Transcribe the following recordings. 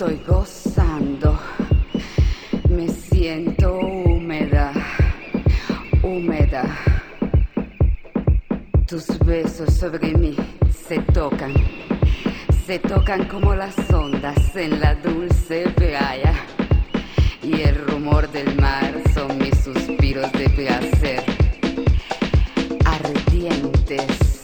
Estoy gozando. Me siento húmeda, húmeda. Tus besos sobre mí se tocan, se tocan como las ondas en la dulce playa. Y el rumor del mar son mis suspiros de placer, ardientes.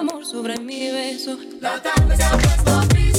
amor sobre mi beso. La tarde se ha puesto fría.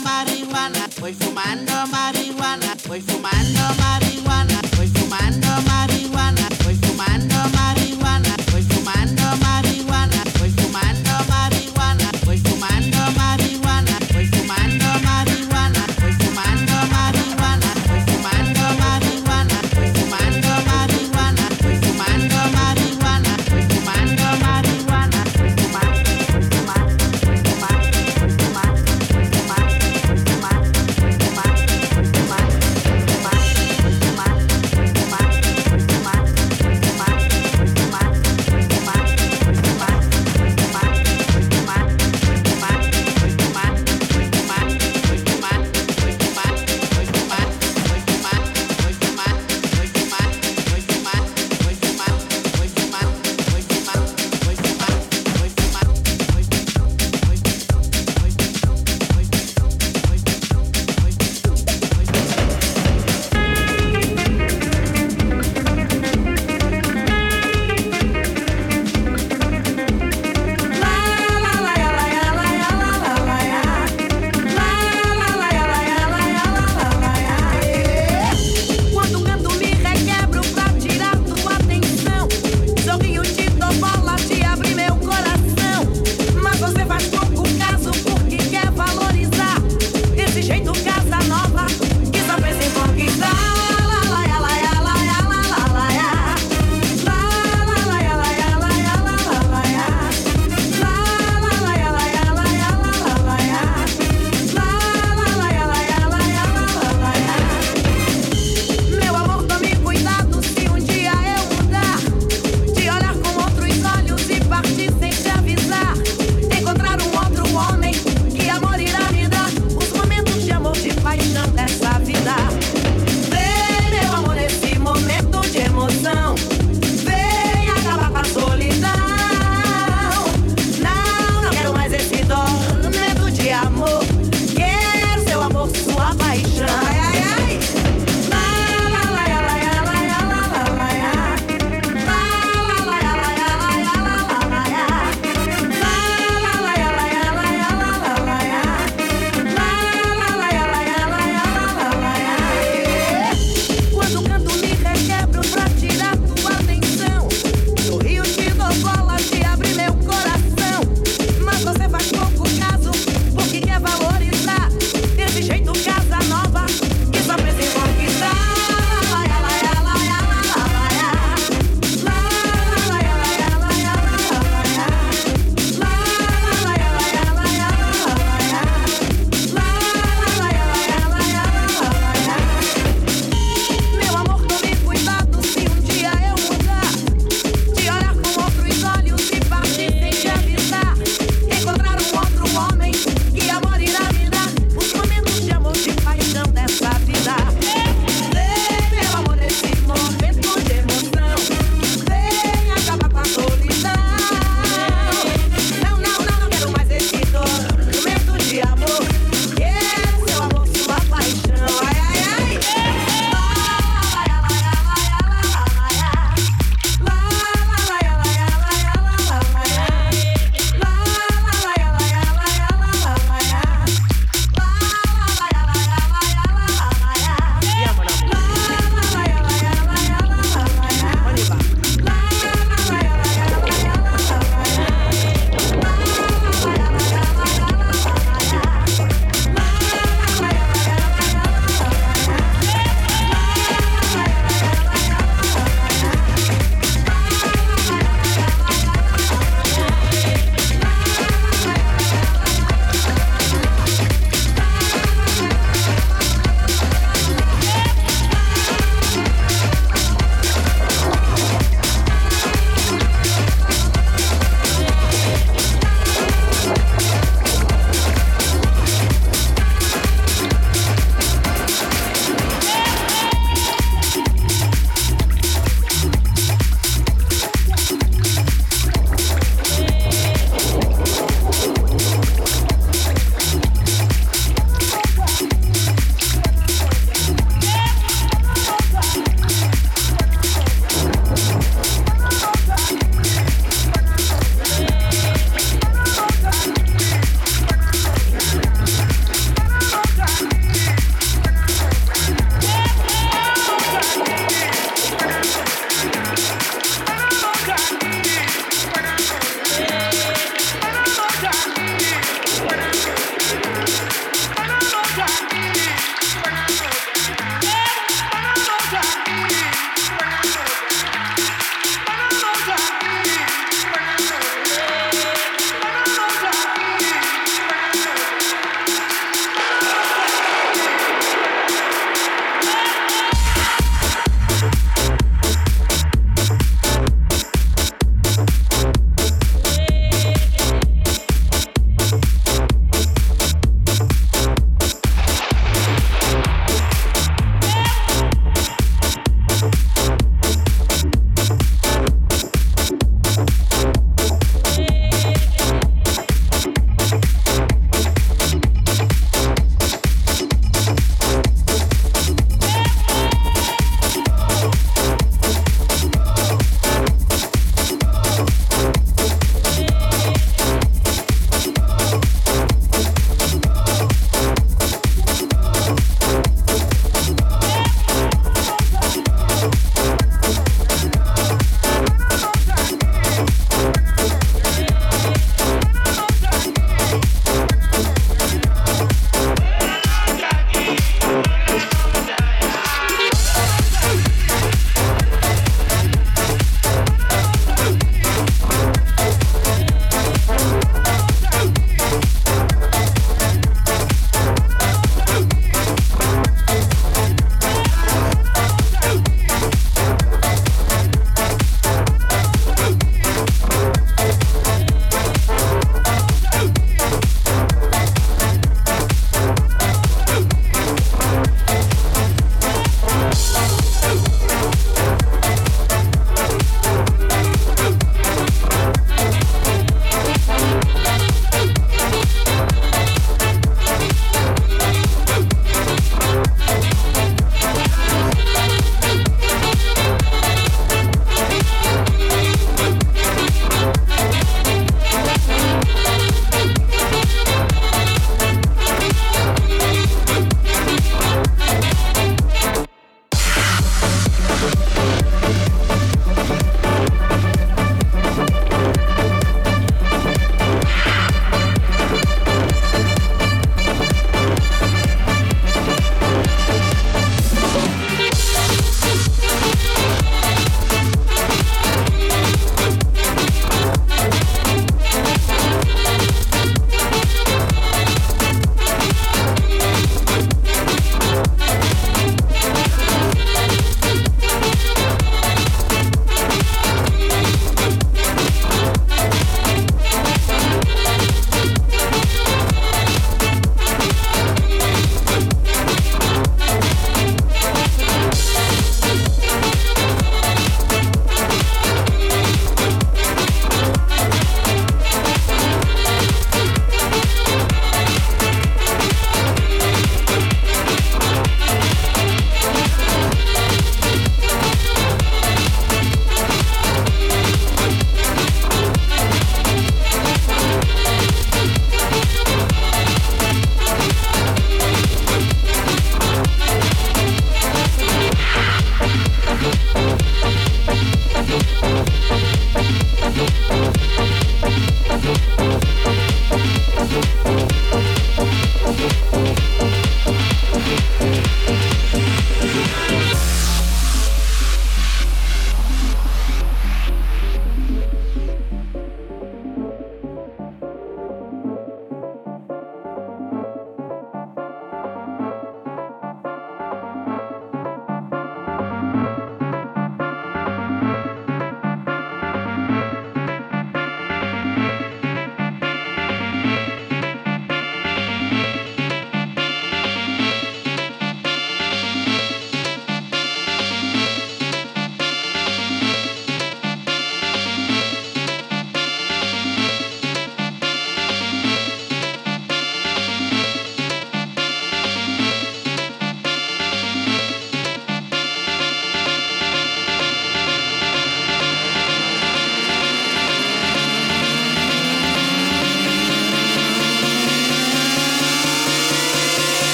marihuana, voy fumando marihuana.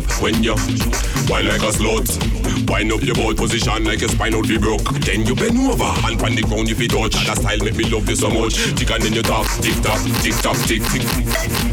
Up when you wine like a slut. Wind up your boat position like a spinal be broke. Then you bend over and pan the ground if you touch. That style make me love you so much. Tick and then you talk, tick tock, tick tock, tick tick,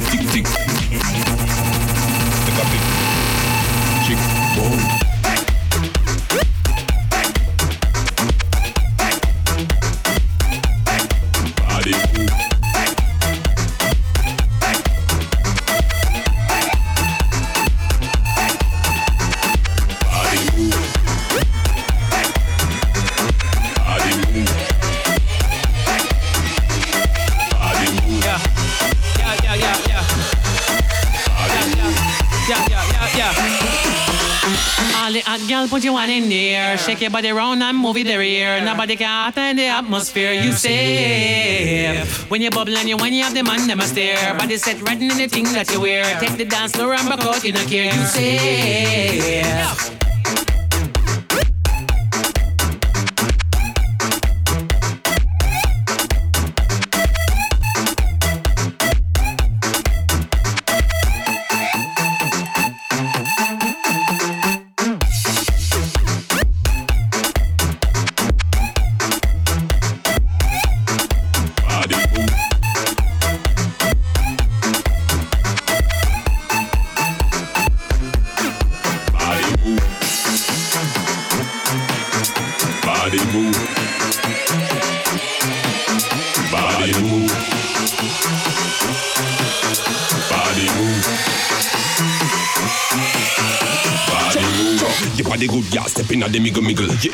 girl, put your one in the air. Shake your body round and move it there. Nobody can in the atmosphere. You safe when you bubble and you when you have the man them a stare. Body set right in the anything that you wear. Take the dance floor and back out, you don't care. You safe.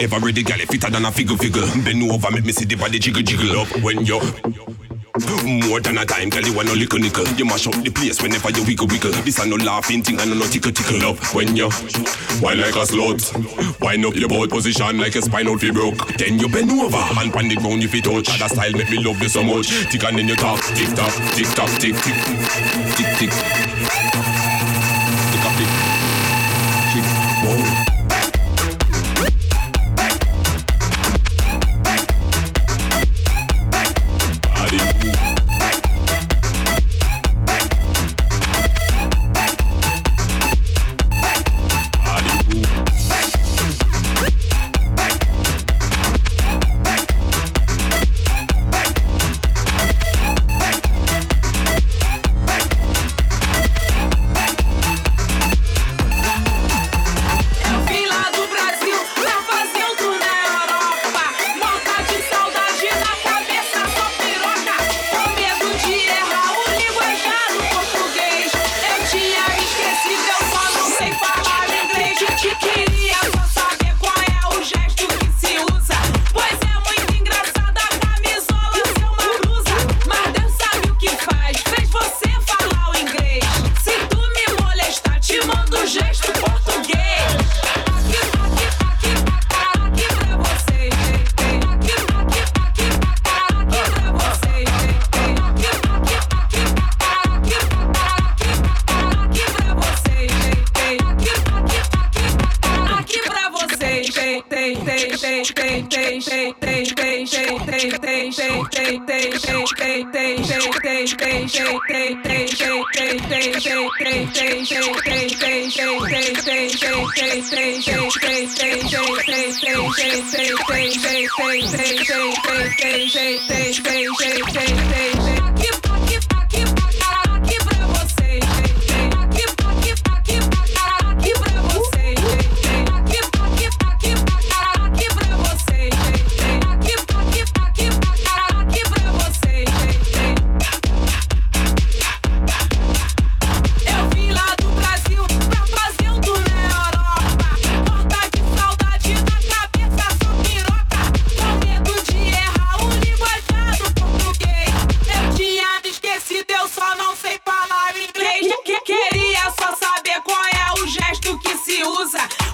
Miggle miggle. You ever ready, gal? Fitter than a figure figure. Bend over, make me see the body jiggle jiggle up when you. More than a time, girl, you want no little nickel. You mash up the place whenever you wiggle wiggle. This a no laughing thing and no tickle tickle up when you wine like a slut. Wind up your boat position like a spinal fib broke. Then you bend over and pan the ground if you touch. That style make me love you so much. Tick and then you talk, tick tock, tick tock, tick tick, tick tick.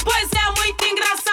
pois é muito engraçado.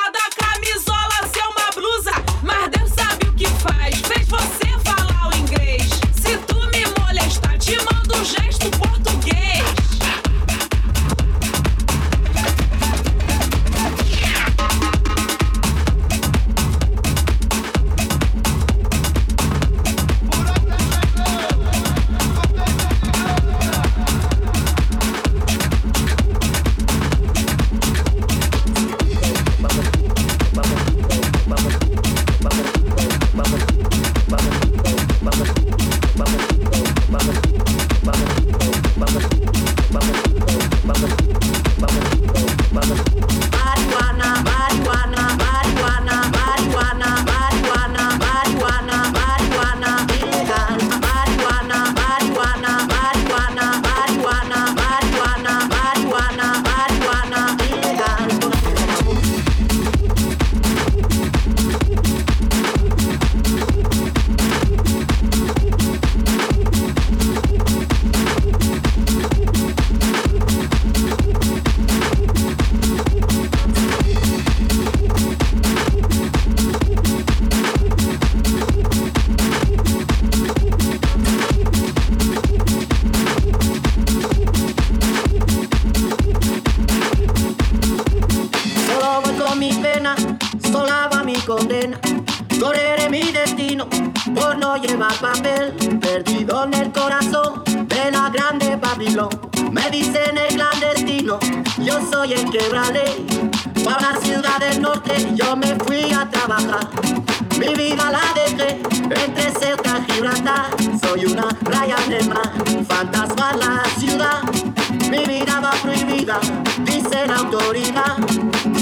en autoridad.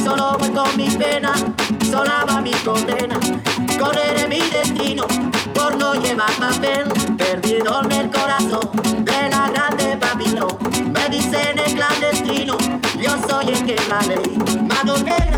Solo voy con mi pena, sola va mi condena. Correré mi destino por no llevar papel. Perdido en el corazón de la grande Me dicen el clandestino, yo soy el que la ley. Madonna